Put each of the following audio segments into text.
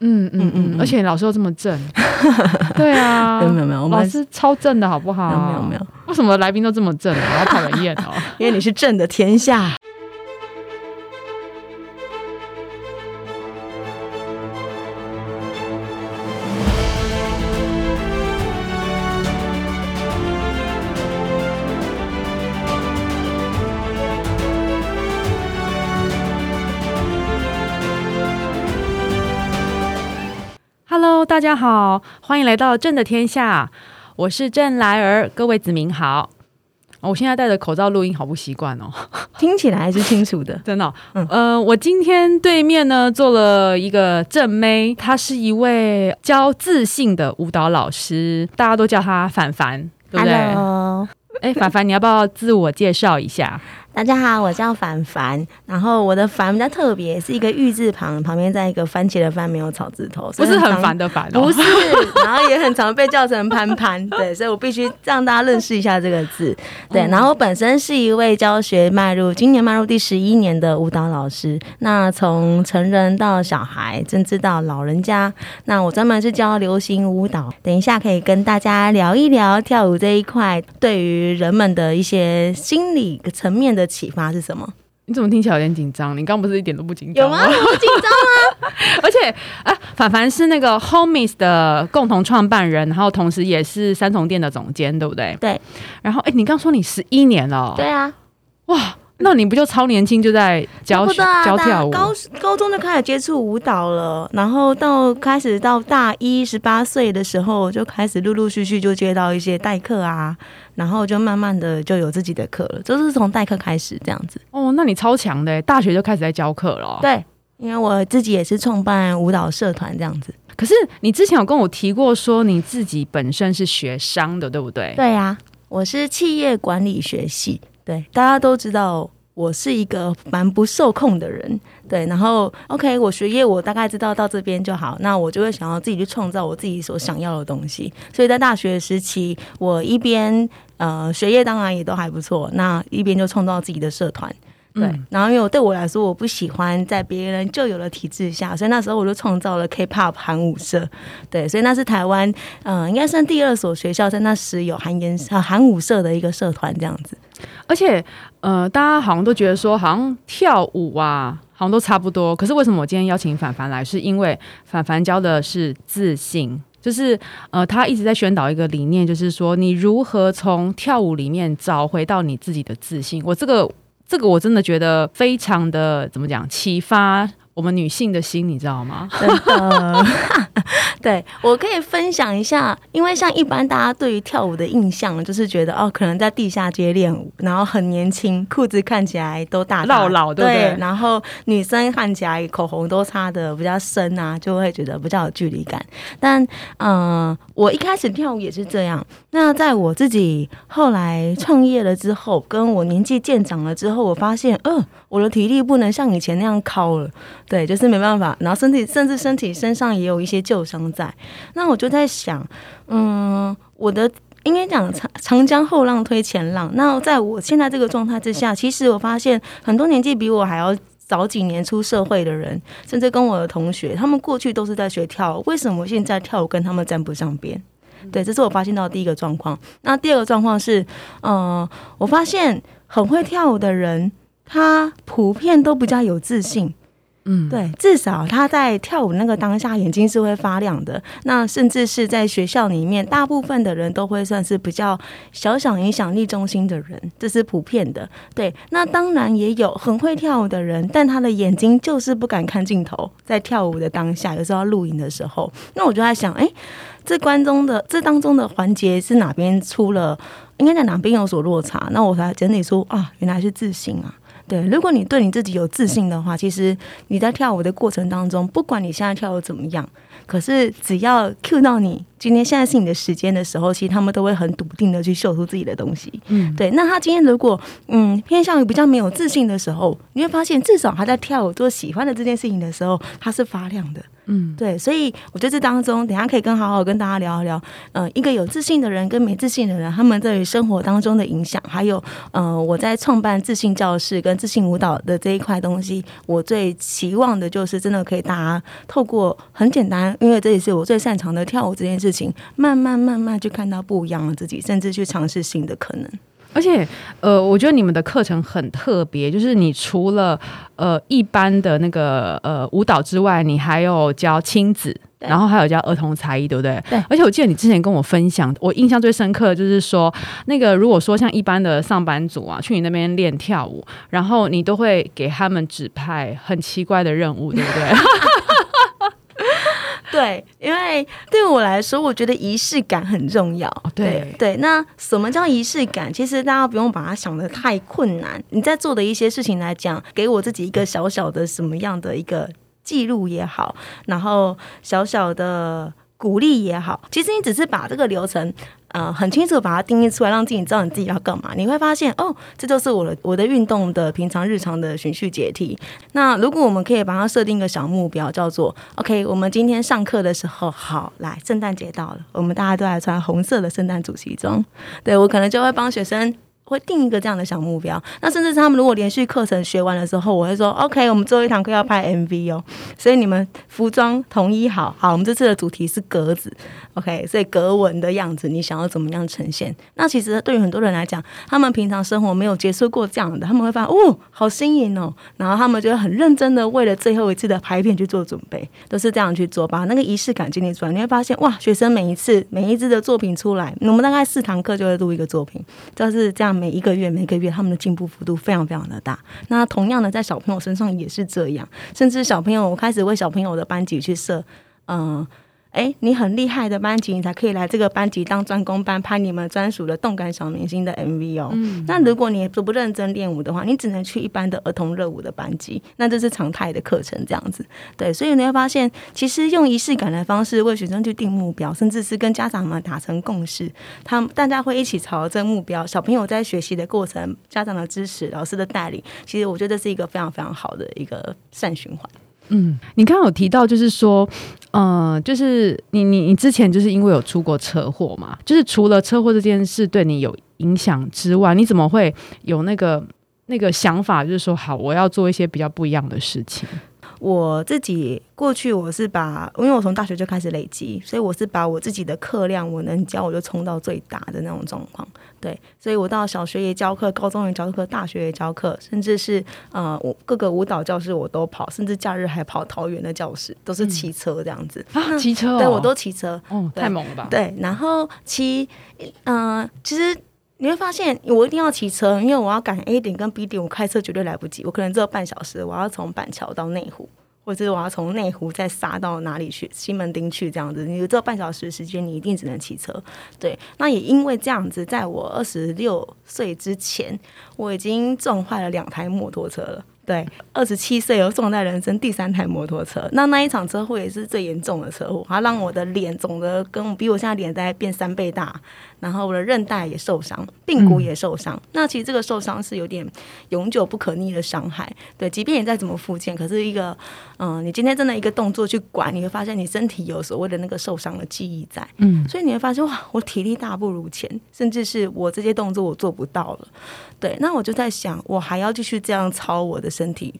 嗯嗯嗯，而且老师又这么正，对啊，没有没有，老师超正的好不好？没有没有，为什么来宾都这么正？我要讨人厌哦，因为你是正的天下。家好，欢迎来到朕的天下，我是郑来儿，各位子民好。我现在戴着口罩录音，好不习惯哦。听起来还是清楚的，真的。嗯，呃，我今天对面呢坐了一个正妹，她是一位教自信的舞蹈老师，大家都叫她凡凡，对不对？哎，凡凡，你要不要自我介绍一下？大家好，我叫凡凡，然后我的凡比较特别，是一个玉字旁，旁边在一个番茄的番，没有草字头，不是很烦的烦，哦。不是，然后也很常被叫成潘潘，对，所以我必须让大家认识一下这个字，对，然后我本身是一位教学迈入今年迈入第十一年的舞蹈老师，那从成人到小孩，甚至到老人家，那我专门是教流行舞蹈，等一下可以跟大家聊一聊跳舞这一块对于人们的一些心理层面的。启发是什么？你怎么听起来有点紧张？你刚不是一点都不紧张？有吗？我紧张啊！而且啊，凡凡是那个 Homies 的共同创办人，然后同时也是三重店的总监，对不对？对。然后，哎，你刚说你十一年了？对啊。哇！那你不就超年轻就在教教跳舞？高高中就开始接触舞蹈了，然后到开始到大一十八岁的时候，就开始陆陆续续就接到一些代课啊，然后就慢慢的就有自己的课了，就是从代课开始这样子。哦，那你超强的，大学就开始在教课了。对，因为我自己也是创办舞蹈社团这样子。可是你之前有跟我提过说你自己本身是学商的，对不对？对呀，我是企业管理学系。对，大家都知道我是一个蛮不受控的人。对，然后 OK，我学业我大概知道到这边就好，那我就会想要自己去创造我自己所想要的东西。所以在大学时期，我一边呃学业当然也都还不错，那一边就创造自己的社团。对，然后因为对我来说，我不喜欢在别人就有的体制下，所以那时候我就创造了 K-pop 韩舞社。对，所以那是台湾嗯，应该算第二所学校在那时有韩研啊韩舞社的一个社团这样子。而且呃，大家好像都觉得说，好像跳舞啊，好像都差不多。可是为什么我今天邀请凡凡来，是因为凡凡教的是自信，就是呃，他一直在宣导一个理念，就是说你如何从跳舞里面找回到你自己的自信。我这个。这个我真的觉得非常的怎么讲启发。我们女性的心，你知道吗？真的，对我可以分享一下，因为像一般大家对于跳舞的印象，就是觉得哦，可能在地下街练舞，然后很年轻，裤子看起来都大老老，对不对？然后女生看起来口红都擦的比较深啊，就会觉得比较有距离感。但嗯，我一开始跳舞也是这样。那在我自己后来创业了之后，跟我年纪渐长了之后，我发现，嗯，我的体力不能像以前那样靠了。对，就是没办法，然后身体甚至身体身上也有一些旧伤在。那我就在想，嗯，我的应该讲长长江后浪推前浪。那在我现在这个状态之下，其实我发现很多年纪比我还要早几年出社会的人，甚至跟我的同学，他们过去都是在学跳舞，为什么现在跳舞跟他们沾不上边？对，这是我发现到第一个状况。那第二个状况是，嗯，我发现很会跳舞的人，他普遍都比较有自信。嗯，对，至少他在跳舞那个当下，眼睛是会发亮的。那甚至是在学校里面，大部分的人都会算是比较小小影响力中心的人，这是普遍的。对，那当然也有很会跳舞的人，但他的眼睛就是不敢看镜头，在跳舞的当下，有时候要录影的时候，那我就在想，哎，这关中的这当中的环节是哪边出了，应该在哪边有所落差？那我才整理出啊，原来是自信啊。对，如果你对你自己有自信的话，其实你在跳舞的过程当中，不管你现在跳的怎么样，可是只要 cue 到你，今天现在是你的时间的时候，其实他们都会很笃定的去秀出自己的东西。嗯，对。那他今天如果嗯偏向于比较没有自信的时候，你会发现至少他在跳舞做喜欢的这件事情的时候，他是发亮的。嗯，对，所以我觉得这当中，等下可以跟好好跟大家聊一聊，呃，一个有自信的人跟没自信的人，他们对于生活当中的影响，还有呃，我在创办自信教室跟自信舞蹈的这一块东西，我最期望的就是真的可以大家透过很简单，因为这也是我最擅长的跳舞这件事情，慢慢慢慢去看到不一样的自己，甚至去尝试新的可能。而且，呃，我觉得你们的课程很特别，就是你除了呃一般的那个呃舞蹈之外，你还有教亲子，然后还有教儿童才艺，对不对？对而且我记得你之前跟我分享，我印象最深刻的就是说，那个如果说像一般的上班族啊，去你那边练跳舞，然后你都会给他们指派很奇怪的任务，对不对？对，因为对我来说，我觉得仪式感很重要。对对，那什么叫仪式感？其实大家不用把它想的太困难。你在做的一些事情来讲，给我自己一个小小的什么样的一个记录也好，然后小小的鼓励也好，其实你只是把这个流程。呃，很清楚把它定义出来，让自己知道你自己要干嘛。你会发现，哦，这就是我的我的运动的平常日常的循序节体。那如果我们可以把它设定一个小目标，叫做 OK，我们今天上课的时候，好，来，圣诞节到了，我们大家都来穿红色的圣诞主题装。对我可能就会帮学生。会定一个这样的小目标，那甚至是他们如果连续课程学完的时候，我会说 OK，我们最后一堂课要拍 MV 哦，所以你们服装统一好，好，我们这次的主题是格子，OK，所以格纹的样子你想要怎么样呈现？那其实对于很多人来讲，他们平常生活没有接触过这样的，他们会发现哦，好新颖哦，然后他们就会很认真的为了最后一次的拍片去做准备，都是这样去做，把那个仪式感建立出来，你会发现哇，学生每一次每一支的作品出来，我们大概四堂课就会录一个作品，就是这样。每一个月，每个月他们的进步幅度非常非常的大。那同样的，在小朋友身上也是这样，甚至小朋友，我开始为小朋友的班级去设，嗯。哎，你很厉害的班级，你才可以来这个班级当专攻班，拍你们专属的动感小明星的 MV 哦。嗯，那如果你不不认真练舞的话，你只能去一般的儿童热舞的班级，那这是常态的课程这样子。对，所以你会发现，其实用仪式感的方式为学生去定目标，甚至是跟家长们达成共识，他们大家会一起朝这个目标。小朋友在学习的过程，家长的支持，老师的带领，其实我觉得这是一个非常非常好的一个善循环。嗯，你刚刚有提到，就是说，呃，就是你你你之前就是因为有出过车祸嘛，就是除了车祸这件事对你有影响之外，你怎么会有那个那个想法，就是说，好，我要做一些比较不一样的事情？我自己过去我是把，因为我从大学就开始累积，所以我是把我自己的课量，我能教我就冲到最大的那种状况。对，所以我到小学也教课，高中也教课，大学也教课，甚至是呃，我各个舞蹈教室我都跑，甚至假日还跑桃园的教室，都是骑车这样子啊，骑车，对我都骑车，哦，太猛了吧？对，然后骑，嗯，其实。你会发现，我一定要骑车，因为我要赶 A 点跟 B 点，我开车绝对来不及。我可能只有半小时，我要从板桥到内湖，或者是我要从内湖再杀到哪里去，西门町去这样子。你只有半小时的时间，你一定只能骑车。对，那也因为这样子，在我二十六岁之前，我已经撞坏了两台摩托车了。对，二十七岁又撞在人生第三台摩托车，那那一场车祸也是最严重的车祸，它让我的脸肿的跟比我现在脸在变三倍大，然后我的韧带也受伤，髌骨也受伤。那其实这个受伤是有点永久不可逆的伤害。对，即便你再怎么复健，可是一个嗯，你今天真的一个动作去管，你会发现你身体有所谓的那个受伤的记忆在。嗯，所以你会发现哇，我体力大不如前，甚至是我这些动作我做不到了。对，那我就在想，我还要继续这样操我的身体，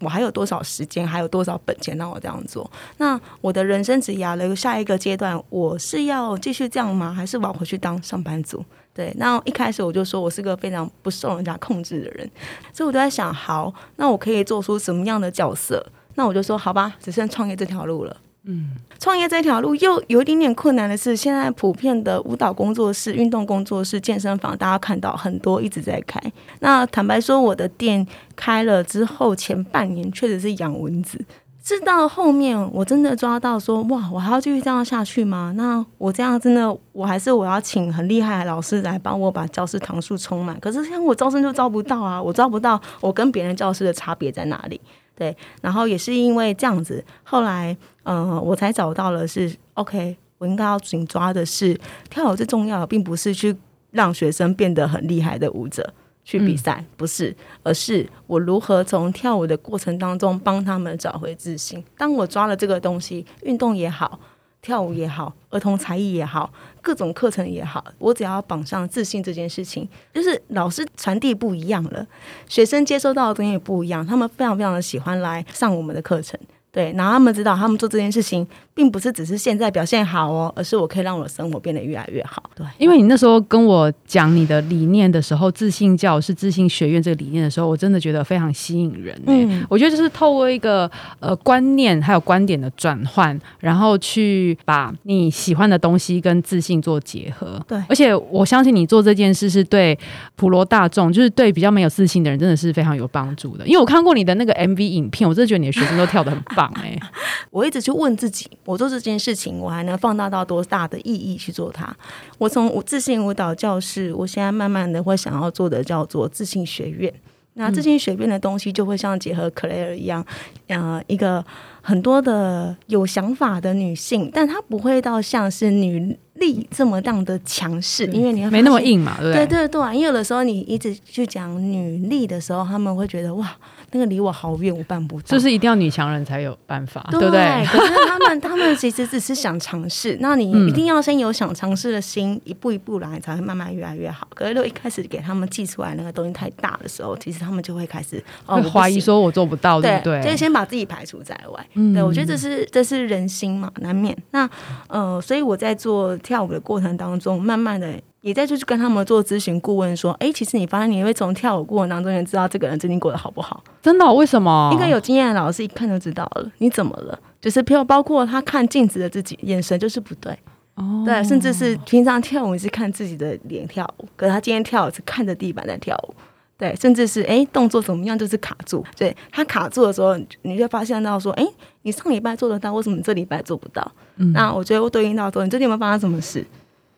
我还有多少时间，还有多少本钱让我这样做？那我的人生职涯的下一个阶段，我是要继续这样吗？还是我要回去当上班族？对，那一开始我就说我是个非常不受人家控制的人，所以我都在想，好，那我可以做出什么样的角色？那我就说，好吧，只剩创业这条路了。嗯，创业这条路又有一点点困难的是，现在普遍的舞蹈工作室、运动工作室、健身房，大家看到很多一直在开。那坦白说，我的店开了之后，前半年确实是养蚊子。直到后面，我真的抓到说，哇，我还要继续这样下去吗？那我这样真的，我还是我要请很厉害的老师来帮我把教室堂数充满。可是现在我招生就招不到啊，我招不到，我跟别人教室的差别在哪里？对，然后也是因为这样子，后来嗯、呃我才找到了是 OK，我应该要紧抓的是跳舞最重要的，并不是去让学生变得很厉害的舞者。去比赛、不是，而是我如何从跳舞的过程当中帮他们找回自信。当我抓了这个东西，运动也好，跳舞也好，儿童才艺也好，各种课程也好，我只要绑上自信这件事情，就是老师传递不一样了，学生接收到的东西也不一样，他们非常非常的喜欢来上我们的课程。对，然后他们知道，他们做这件事情，并不是只是现在表现好哦，而是我可以让我的生活变得越来越好。对，因为你那时候跟我讲你的理念的时候，自信教是自信学院这个理念的时候，我真的觉得非常吸引人、欸。嗯我觉得就是透过一个呃观念还有观点的转换，然后去把你喜欢的东西跟自信做结合。对而且我相信你做这件事是对普罗大众，就是对比较没有自信的人，真的是非常有帮助的。因为我看过你的那个 MV 影片，我真的觉得你的学生都跳得很棒哎、我一直去问自己，我做这件事情，我还能放大到多大的意义去做它？我从我自信舞蹈教室，我现在慢慢的会想要做的叫做自信学院。那自信学院的东西就会像结合 Claire 一样，呃，一个很多的有想法的女性，但她不会到像是女力这么样的强势，因为你会没那么硬嘛，对不对对？对对啊，因为有的时候你一直去讲女力的时候，他们会觉得哇，那个离我好远，我办不到。就是一定要女强人才有办法，对对不对？可是他们他们其实只是想尝试，那你嗯一定要先有想尝试的心，一步一步来，才会慢慢越来越好。可是如果一开始给他们寄出来那个东西太大的时候，其实他们就会开始哦怀疑。说我做不到，对对不对？就是先把自己排除在外。嗯对，我觉得这是这是人心嘛，难免。那呃，所以我在做跳舞的过程当中，慢慢的也在就是跟他们做咨询顾问，说，哎，其实你发现你会从跳舞过程当中，也知道这个人最近过得好不好。真的哦、为什么？应该有经验的老师一看就知道了，你怎么了？就是譬如包括他看镜子的自己，眼神就是不对，哦，对，甚至是平常跳舞是看自己的脸跳舞，可是他今天跳舞是看着地板在跳舞，对，甚至是哎动作怎么样就是卡住，对他卡住的时候，你就发现到说，哎，你上礼拜做得到，为什么这礼拜做不到？嗯那我觉得我对应到说，你最近有没有发生什么事？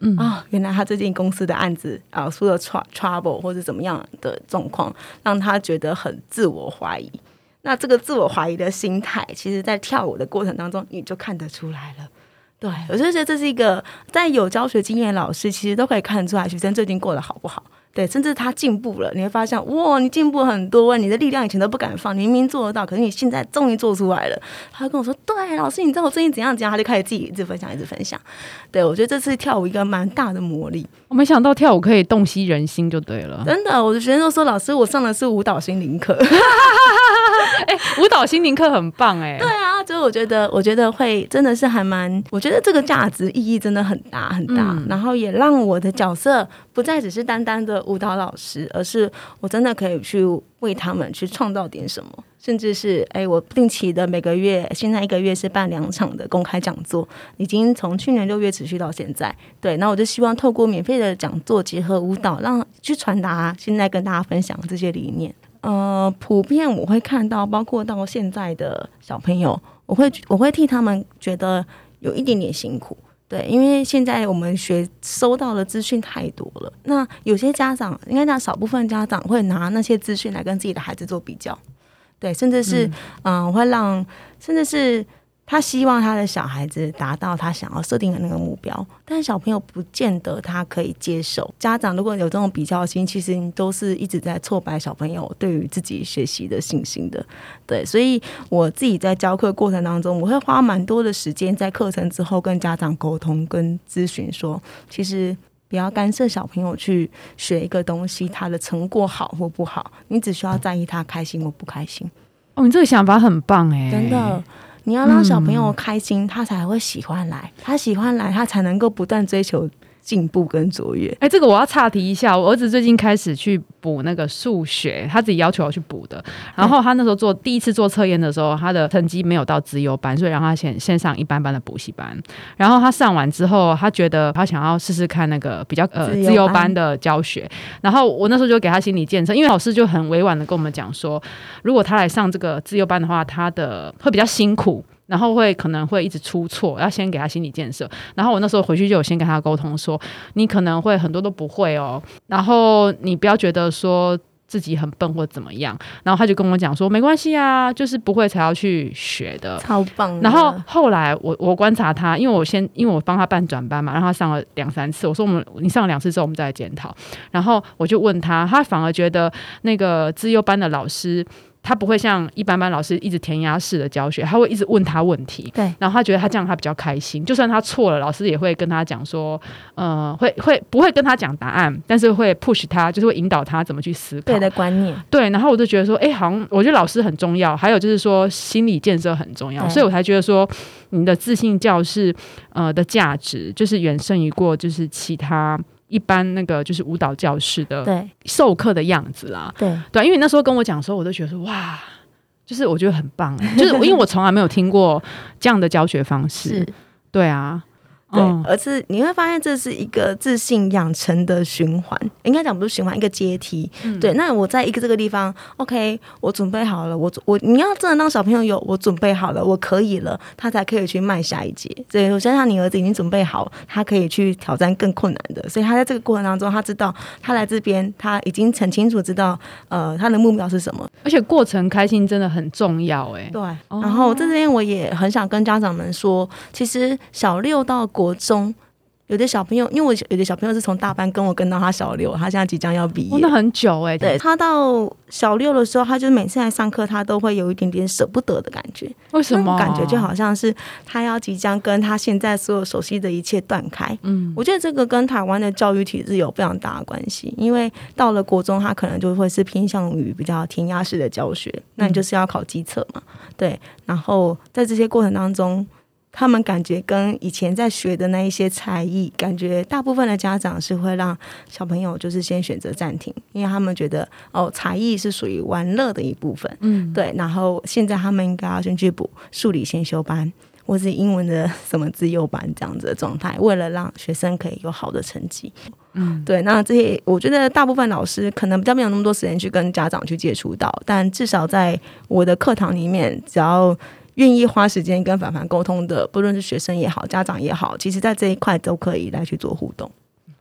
嗯啊、原来他最近公司的案子啊出了 trouble 或者怎么样的状况，让他觉得很自我怀疑。那这个自我怀疑的心态，其实在跳舞的过程当中，你就看得出来了。对，我就觉得这是一个在有教学经验的老师，其实都可以看得出来学生最近过得好不好。对，甚至他进步了，你会发现，哇，你进步很多，你的力量以前都不敢放，你明明做得到，可是你现在终于做出来了。他跟我说，对，老师，你知道我最近怎样怎样，他就开始自己一直分享，一直分享。对我觉得这次跳舞一个蛮大的魔力，我没想到跳舞可以洞悉人心，就对了。真的，我的学生都说，老师，我上的是舞蹈心灵课。舞蹈心灵课很棒哎、对啊，就是我觉得，我觉得会真的是还蛮，我觉得这个价值意义真的很大很大，嗯然后也让我的角色不再只是单单的舞蹈老师，而是我真的可以去为他们去创造点什么，甚至是哎，我定期的每个月，现在一个月是办两场的公开讲座，已经从去年六月持续到现在。对，那我就希望透过免费的讲座结合舞蹈，让去传达现在跟大家分享这些理念。呃，普遍我会看到，包括到现在的小朋友，我会我会替他们觉得有一点点辛苦。对，因为现在我们学收到的资讯太多了，那有些家长应该讲少部分家长会拿那些资讯来跟自己的孩子做比较，对，甚至是嗯、呃会让甚至是他希望他的小孩子达到他想要设定的那个目标，但是小朋友不见得他可以接受。家长如果有这种比较心，其实你都是一直在挫败小朋友对于自己学习的信心的。对，所以我自己在教课过程当中，我会花蛮多的时间在课程之后跟家长沟通、跟咨询说，其实。不要干涉小朋友去学一个东西，他的成果好或不好，你只需要在意他开心或不开心。哦，你这个想法很棒哎、真的，你要让小朋友开心，他才会喜欢来。他喜欢来，他才能够不断追求进步跟卓越。哎、这个我要岔题一下，我儿子最近开始去补那个数学，他自己要求我去补的。然后他那时候做第一次做测验的时候，他的成绩没有到资优班，所以让他先先上一般般的补习班。然后他上完之后，他觉得他想要试试看那个比较呃自优班自由班的教学。然后我那时候就给他心理建设，因为老师就很委婉的跟我们讲说，如果他来上这个自优班的话，他的会比较辛苦。然后会可能会一直出错，要先给他心理建设。然后我那时候回去就有先跟他沟通说，你可能会很多都不会哦，然后你不要觉得说。自己很笨或怎么样，然后他就跟我讲说，没关系啊，就是不会才要去学的。超棒的。然后后来我我观察他，因为我先因为我帮他办转班嘛，让他上了两三次。我说我们你上了两次之后，我们再来检讨。然后我就问他，他反而觉得那个资优班的老师。他不会像一般般老师一直填鸭式的教学，他会一直问他问题。对，然后他觉得他这样他比较开心，就算他错了，老师也会跟他讲说，呃，会会不会跟他讲答案，但是会 push 他，就是会引导他怎么去思考。对的观念。对，然后我就觉得说，哎，好像我觉得老师很重要，还有就是说心理建设很重要，所以我才觉得说，你的自信教室呃的价值就是远胜于过就是其他。一般那个就是舞蹈教室的授课的样子啦，对。对，因为那时候跟我讲的时候，我都觉得说哇，就是我觉得很棒，就是 因为我从来没有听过这样的教学方式，对啊。对，而是你会发现这是一个自信养成的循环，应该讲不是循环，一个阶梯。对，那我在一个这个地方，OK，我准备好了，我我你要真的让小朋友有我准备好了，我可以了，他才可以去迈下一阶。对我相信你儿子已经准备好，他可以去挑战更困难的，所以他在这个过程当中，他知道他来这边，他已经很清楚知道，呃，他的目标是什么。而且过程开心真的很重要，哎，对。然后在这边我也很想跟家长们说，其实小六到。国中有的小朋友，因为我有的小朋友是从大班跟我跟到他小六，他现在即将要毕业，那很久哎。对他到小六的时候，他就每次来上课，他都会有一点点舍不得的感觉。为什么？感觉就好像是他要即将跟他现在所有熟悉的一切断开。嗯，我觉得这个跟台湾的教育体制有非常大的关系。因为到了国中，他可能就会是偏向于比较填鸭式的教学，那你就是要考基测嘛。对，然后在这些过程当中。他们感觉跟以前在学的那一些才艺，感觉大部分的家长是会让小朋友就是先选择暂停，因为他们觉得哦，才艺是属于玩乐的一部分，嗯，对。然后现在他们应该要先去补数理先修班，或是英文的什么自幼班这样子的状态，为了让学生可以有好的成绩，嗯，对。那这些我觉得大部分老师可能比较没有那么多时间去跟家长去接触到，但至少在我的课堂里面，只要。愿意花时间跟凡凡沟通的，不论是学生也好，家长也好，其实在这一块都可以来去做互动。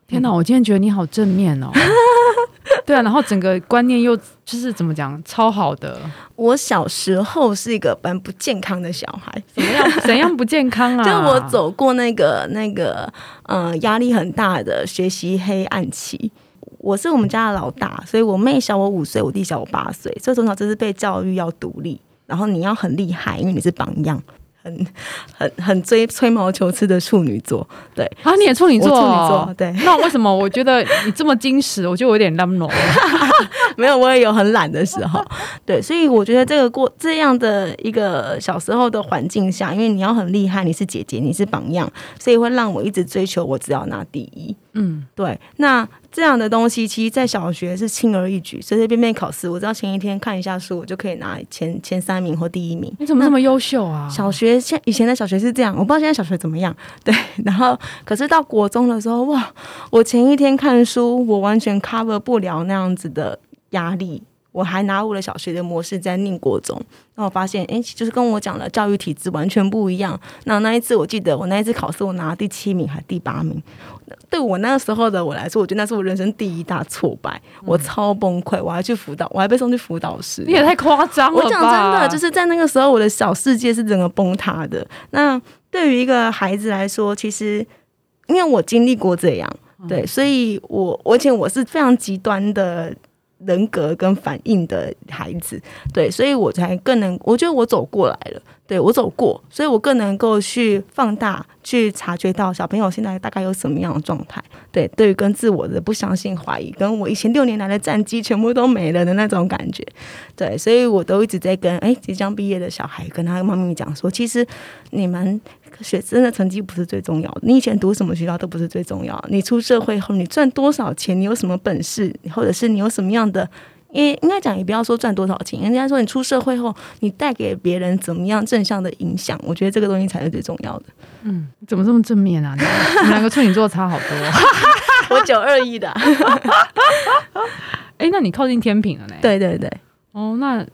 天哪，我今天觉得你好正面哦！对啊，然后整个观念又就是怎么讲，超好的。我小时候是一个蛮不健康的小孩，怎么样？怎样不健康啊？就我走过那个那个呃压力很大的学习黑暗期。我是我们家的老大，所以我妹小我五岁，我弟小我八岁，所以从小就是被教育要独立。然后你要很厉害，因为你是榜样，很很很追吹毛求疵的处女座，对啊，你也处女座，处女座，对。那为什么我觉得你这么矜持，我就有点 lame 没有，我也有很懒的时候，对。所以我觉得这个过这样的一个小时候的环境下，因为你要很厉害，你是姐姐，你是榜样，所以会让我一直追求，我只要拿第一。嗯，对。那这样的东西，其实，在小学是轻而易举，随随便便考试，我知道前一天看一下书，我就可以拿前前三名或第一名。你怎么那么优秀啊？小学现以前的小学是这样，我不知道现在小学怎么样。对，然后可是到国中的时候，哇，我前一天看书，我完全 cover 不了那样子的压力。我还拿我的小学的模式在念国中，那我发现，哎，就是跟我讲的教育体制完全不一样。那那一次，我记得我那一次考试，我拿第七名还第八名。对我那个时候的我来说，我觉得那是我人生第一大挫败，我超崩溃，我还去辅导，我还被送去辅导室。你也太夸张了我讲真的，就是在那个时候，我的小世界是整个崩塌的。那对于一个孩子来说，其实因为我经历过这样，对，所以我而且我是非常极端的。人格跟反应的孩子，对，所以我才更能，我觉得我走过来了，对我走过，所以我更能够去放大，去察觉到小朋友现在大概有什么样的状态，对，对于跟自我的不相信、怀疑，跟我以前六年来的战绩全部都没了的那种感觉，对，所以我都一直在跟哎即将毕业的小孩跟他妈咪讲说，其实你们。学生的成绩不是最重要的，你以前读什么学校都不是最重要。你出社会后，你赚多少钱，你有什么本事，或者是你有什么样的，也应该讲也不要说赚多少钱，人家说你出社会后，你带给别人怎么样正向的影响，我觉得这个东西才是最重要的。嗯，怎么这么正面啊？你们两个处女座差好多。我九二一的。哎，那你靠近天平了呢？对对对。哦，那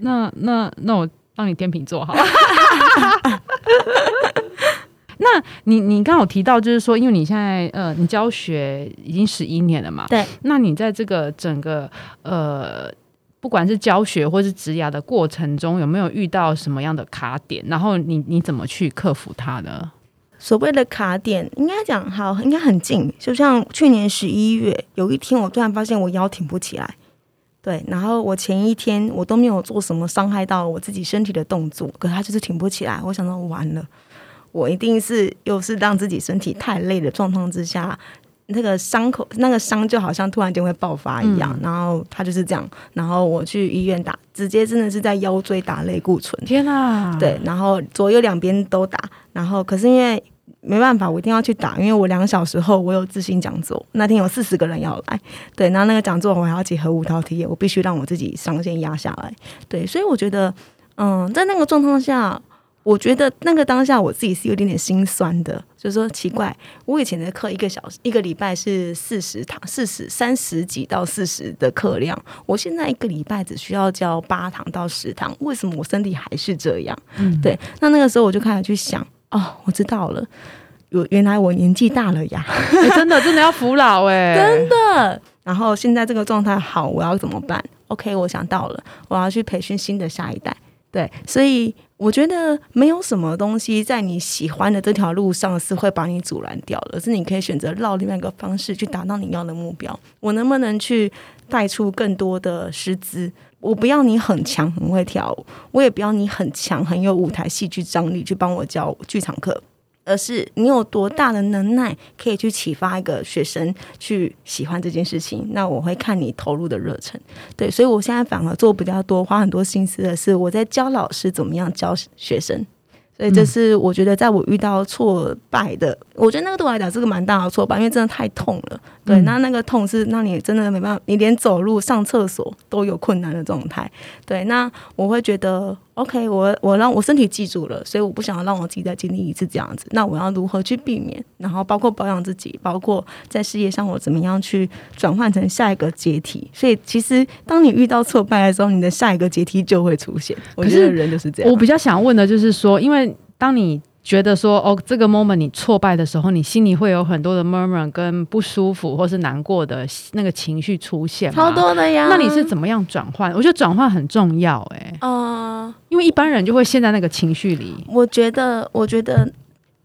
那那那我帮你天平座好。那 那你你刚好提到，就是说，因为你现在呃，你教学已经十一年了嘛，对。那你在这个整个呃，不管是教学或是职涯的过程中，有没有遇到什么样的卡点？然后你你怎么去克服它呢？所谓的卡点，应该讲好，应该很近。就像去年十一月，有一天我突然发现我腰挺不起来，对，然后我前一天我都没有做什么伤害到我自己身体的动作，可是它就是挺不起来。我想到完了，我一定是又是让自己身体太累的状况之下，那个伤口那个伤就好像突然间会爆发一样，然后他就是这样，然后我去医院打，直接真的是在腰椎打类固醇，天哪！对，然后左右两边都打，然后可是因为。没办法，我一定要去打，因为我两个小时后我有自信讲座，那天有四十个人要来，对，然后那个讲座我还要结合五套题，我必须让我自己上线压下来，对，所以我觉得，嗯，在那个状况下，我觉得那个当下我自己是有点点心酸的，就是说奇怪，我以前的课一个小时一个礼拜是四十堂，四十三十几到四十的课量，我现在一个礼拜只需要教八堂到十堂，为什么我身体还是这样？嗯，对，那那个时候我就开始去想。哦，我知道了，有原来我年纪大了呀，真的真的要服老哎，真的。然后现在这个状态好，我要怎么办？OK，我想到了，我要去培训新的下一代。对，所以我觉得没有什么东西在你喜欢的这条路上是会把你阻拦掉的，是你可以选择绕另外一个方式去达到你要的目标。我能不能去带出更多的师资？我不要你很强很会跳舞，我也不要你很强很有舞台戏剧张力去帮我教剧场课，而是你有多大的能耐可以去启发一个学生去喜欢这件事情。那我会看你投入的热忱，对，所以我现在反而做比较多，花很多心思的是我在教老师怎么样教学生。所以这是我觉得，在我遇到挫败的，我觉得那个对我来讲是个蛮大的挫败，因为真的太痛了。对，那那个痛是让你真的没办法，你连走路、上厕所都有困难的状态。对，那我会觉得。OK，我我让我身体记住了，所以我不想要让我自己再经历一次这样子。那我要如何去避免？然后包括保养自己，包括在事业上我怎么样去转换成下一个阶梯。所以其实当你遇到挫败的时候，你的下一个阶梯就会出现。我觉得人就是这样。我比较想问的就是说，因为当你觉得说哦，这个 moment 你挫败的时候，你心里会有很多的 murmur 跟不舒服或是难过的那个情绪出现，超多的呀。那你是怎么样转换？我觉得转换很重要，哎，嗯，因为一般人就会陷在那个情绪里。我觉得，我觉得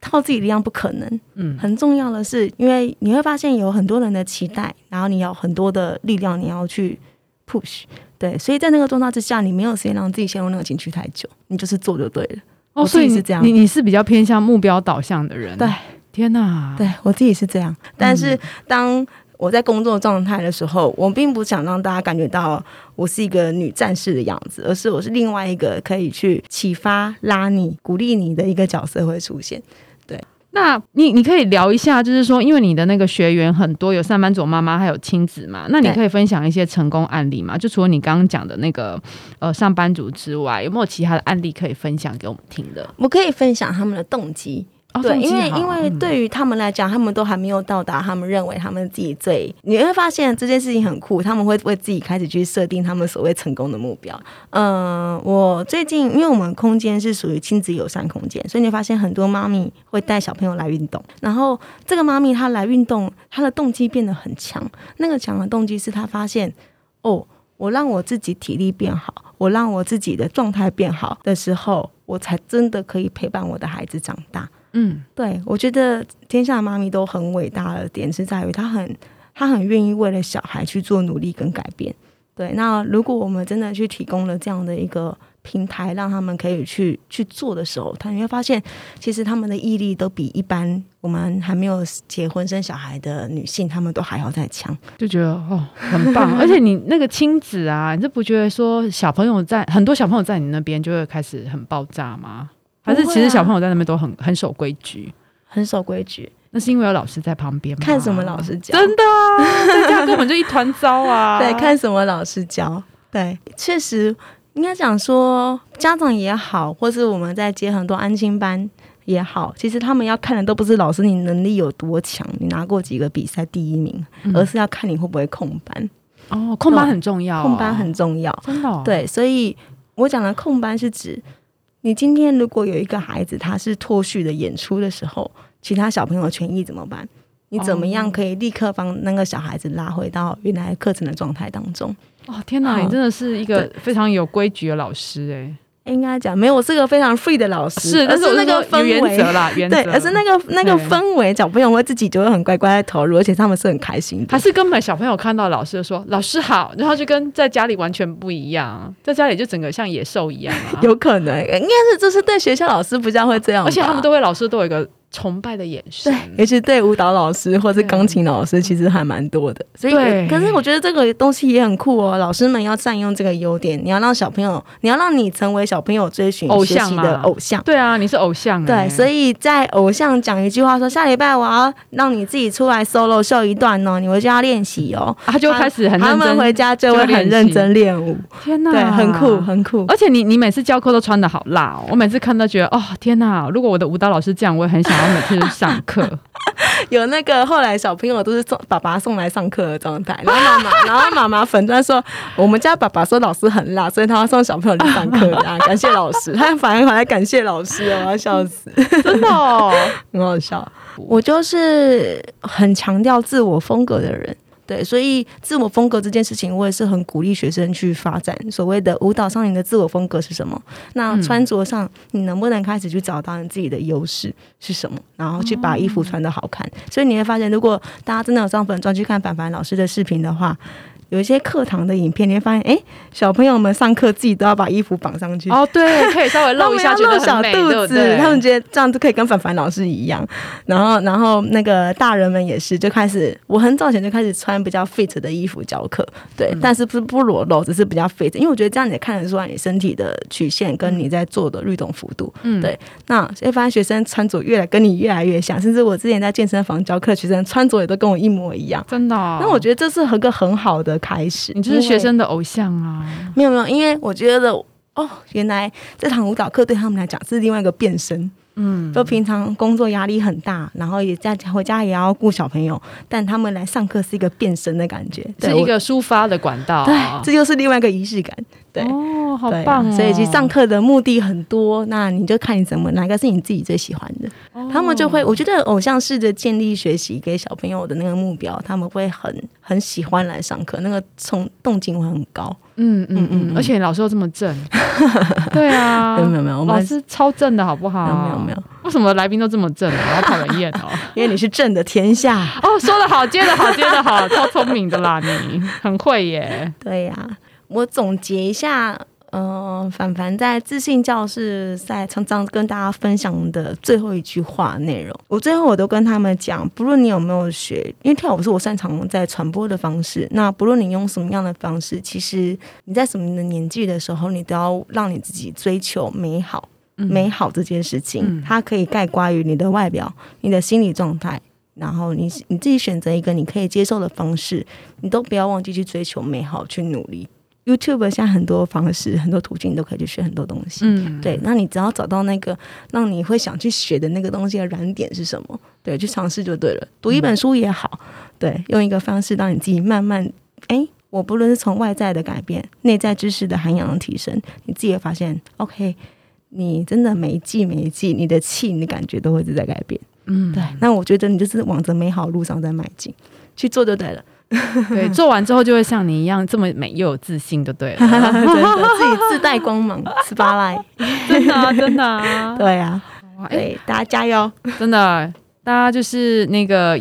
靠自己力量不可能。嗯，很重要的是，因为你会发现有很多人的期待，然后你有很多的力量，你要去 push。对，所以在那个状态之下，你没有时间让自己陷入那个情绪太久，你就是做就对了。哦，所以是这样。你你是比较偏向目标导向的人。对，天哪，对我自己是这样。但是当我在工作状态的时候，我并不想让大家感觉到我是一个女战士的样子，而是我是另外一个可以去启发、拉你、鼓励你的一个角色会出现。那你你可以聊一下，就是说，因为你的那个学员很多，有上班族妈妈，还有亲子嘛，那你可以分享一些成功案例嘛？就除了你刚刚讲的那个呃上班族之外，有没有其他的案例可以分享给我们听的？我可以分享他们的动机。对，因为因为对于他们来讲，他们都还没有到达他们认为他们自己最，你会发现这件事情很酷，他们会为自己开始去设定他们所谓成功的目标。嗯，我最近因为我们空间是属于亲子友善空间，所以你发现很多妈咪会带小朋友来运动，然后这个妈咪她来运动，她的动机变得很强。那个强的动机是她发现，哦，我让我自己体力变好，我让我自己的状态变好的时候，我才真的可以陪伴我的孩子长大。嗯，对，我觉得天下的妈咪都很伟大的点是在于，她很她很愿意为了小孩去做努力跟改变。对，那如果我们真的去提供了这样的一个平台，让他们可以去去做的时候，他你会发现，其实他们的毅力都比一般我们还没有结婚生小孩的女性，他们都还要再强。就觉得哦，很棒。而且你那个亲子啊，你这不觉得说小朋友在很多小朋友在你那边就会开始很爆炸吗？还是其实小朋友在那边都很很守规矩，很守规矩。那是因为有老师在旁边吗？看什么老师教？真的啊，在家根本就一团糟啊。对，看什么老师教？对，确实应该讲说，家长也好，或是我们在接很多安心班也好，其实他们要看的都不是老师你能力有多强，你拿过几个比赛第一名，而是要看你会不会控班。哦，控班很重要，控班很重要，真的。对，所以我讲的控班是指。你今天如果有一个孩子他是脱序的演出的时候，其他小朋友权益怎么办？你怎么样可以立刻帮那个小孩子拉回到原来课程的状态当中？哦，天哪，你真的是一个非常有规矩的老师哎。应该讲没有，我是个非常 free 的老师，是，但是我那个说氛围原则。啦，原则。对，而是那个那个氛围，小朋友会自己就会很乖乖的投入，而且他们是很开心的还。是根本小朋友看到老师就说老师好，然后就跟在家里完全不一样，在家里就整个像野兽一样啊。有可能，应该是这是对学校老师比较会这样，而且他们都会老师都有一个崇拜的眼神对，，尤其对舞蹈老师或是钢琴老师，其实还蛮多的。所以，可是我觉得这个东西也很酷哦。老师们要善用这个优点，你要让小朋友，你要让你成为小朋友追寻偶像的偶像。对啊，你是偶像哎，对，所以在偶像讲一句话说，下礼拜我要让你自己出来 solo 秀一段哦，你回家要练习哦。啊他就开始很他认真。们回家就会很认真练舞，天哪，对，很酷，很酷。而且你你每次教课都穿的好辣哦，我每次看都觉得哦天哪！如果我的舞蹈老师这样，我也很想要每次去上课。有那个后来小朋友都是送爸爸送来上课的状态，然后妈妈，然后妈妈粉钻说，我们家爸爸说老师很辣，所以他要送小朋友去上课啊，感谢老师，他反而回来感谢老师哦，我要笑死，真的哦，很好笑。我就是很强调自我风格的人。对，所以自我风格这件事情，我也是很鼓励学生去发展。所谓的舞蹈上，你的自我风格是什么？那嗯穿着上，你能不能开始去找到你自己的优势是什么？然后去把衣服穿的好看。所以你会发现，如果大家真的有上粉专去看凡凡老师的视频的话，有一些课堂的影片，你会发现，哎，小朋友们上课自己都要把衣服绑上去。哦对，可以稍微露 一下，露小肚子，他们觉得这样就可以跟凡凡老师一样。然后，然后那个大人们也是，就开始，我很早前就开始穿比较 fit 的衣服教课，对，嗯但是不是不裸露，只是比较 fit，因为我觉得这样你也看得出来你身体的曲线跟你在做的律动幅度。嗯对那会发现学生穿着越来跟你越来越像，甚至我之前在健身房教课，学生穿着也都跟我一模一样。真的哦。那我觉得这是一个很好的开始。你就是学生的偶像啊。没有没有，因为我觉得哦，原来这堂舞蹈课对他们来讲是另外一个变身。嗯，就平常工作压力很大，然后也在回家也要顾小朋友，但他们来上课是一个变身的感觉，对是一个抒发的管道对啊。，这就是另外一个仪式感。对，哦，好棒哦！所以其实上课的目的很多，那你就看你怎么哪个是你自己最喜欢的，哦他们就会，我觉得偶像式的建立学习给小朋友的那个目标，他们会很很喜欢来上课，那个冲动静会很高。嗯嗯嗯而且老师又这么正，对啊，没有没有没有，老师超正的好不好？没有没有没有，为什么来宾都这么正啊？好讨人厌哦。因为你是正的天下。哦，说的好，接的好，接的好，超聪明的啦，你很会耶。对呀、我总结一下，呃，凡凡在自信教室在常常跟大家分享的最后一句话内容，我最后我都跟他们讲，不论你有没有学，因为跳舞是我擅长在传播的方式，那不论你用什么样的方式，其实你在什么的年纪的时候，你都要让你自己追求美好。美好这件事情，嗯它可以盖刮于你的外表、你的心理状态，然后你你自己选择一个你可以接受的方式，你都不要忘记去追求美好，去努力。YouTube 现在很多方式、很多途径，你都可以去学很多东西。嗯，对，那你只要找到那个让你会想去学的那个东西的燃点是什么，对，去尝试就对了。读一本书也好，对，用一个方式让你自己慢慢，哎，我不论是从外在的改变、内在知识的涵养的提升，你自己会发现，OK，你真的每一季每一季，你的气、你的感觉都会一直在改变。嗯，对，那我觉得你就是往着美好路上在迈进，去做就对了。对，做完之后就会像你一样这么美又有自信，就对了。真的自己自带光芒，斯巴赖。真的啊，真的啊，对啊，哇哎，对，大家加油！真的，大家就是那个。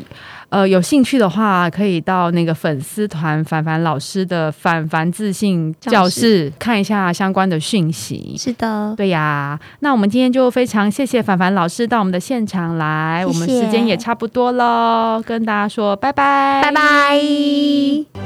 呃，有兴趣的话，可以到那个粉丝团凡凡老师的凡凡自信教室看一下相关的讯息。是的，对呀，那我们今天就非常谢谢凡凡老师到我们的现场来，谢谢我们时间也差不多喽，跟大家说拜拜，拜拜。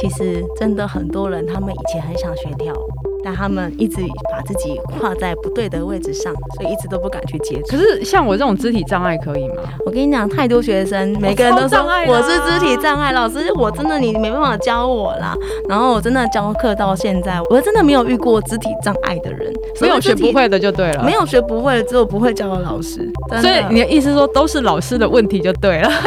其实真的很多人，他们以前很想学跳舞，但他们一直把自己画在不对的位置上，所以一直都不敢去接触可。是像我这种肢体障碍可以吗？我跟你讲，太多学生，每个人都说我是肢体障碍，老师，我真的你没办法教我啦。然后我真的教课到现在，我真的没有遇过肢体障碍的人，没有学不会，的就对了，没。有学不会，只有不会教的老师。所以你的意思说都是老师的问题就对了。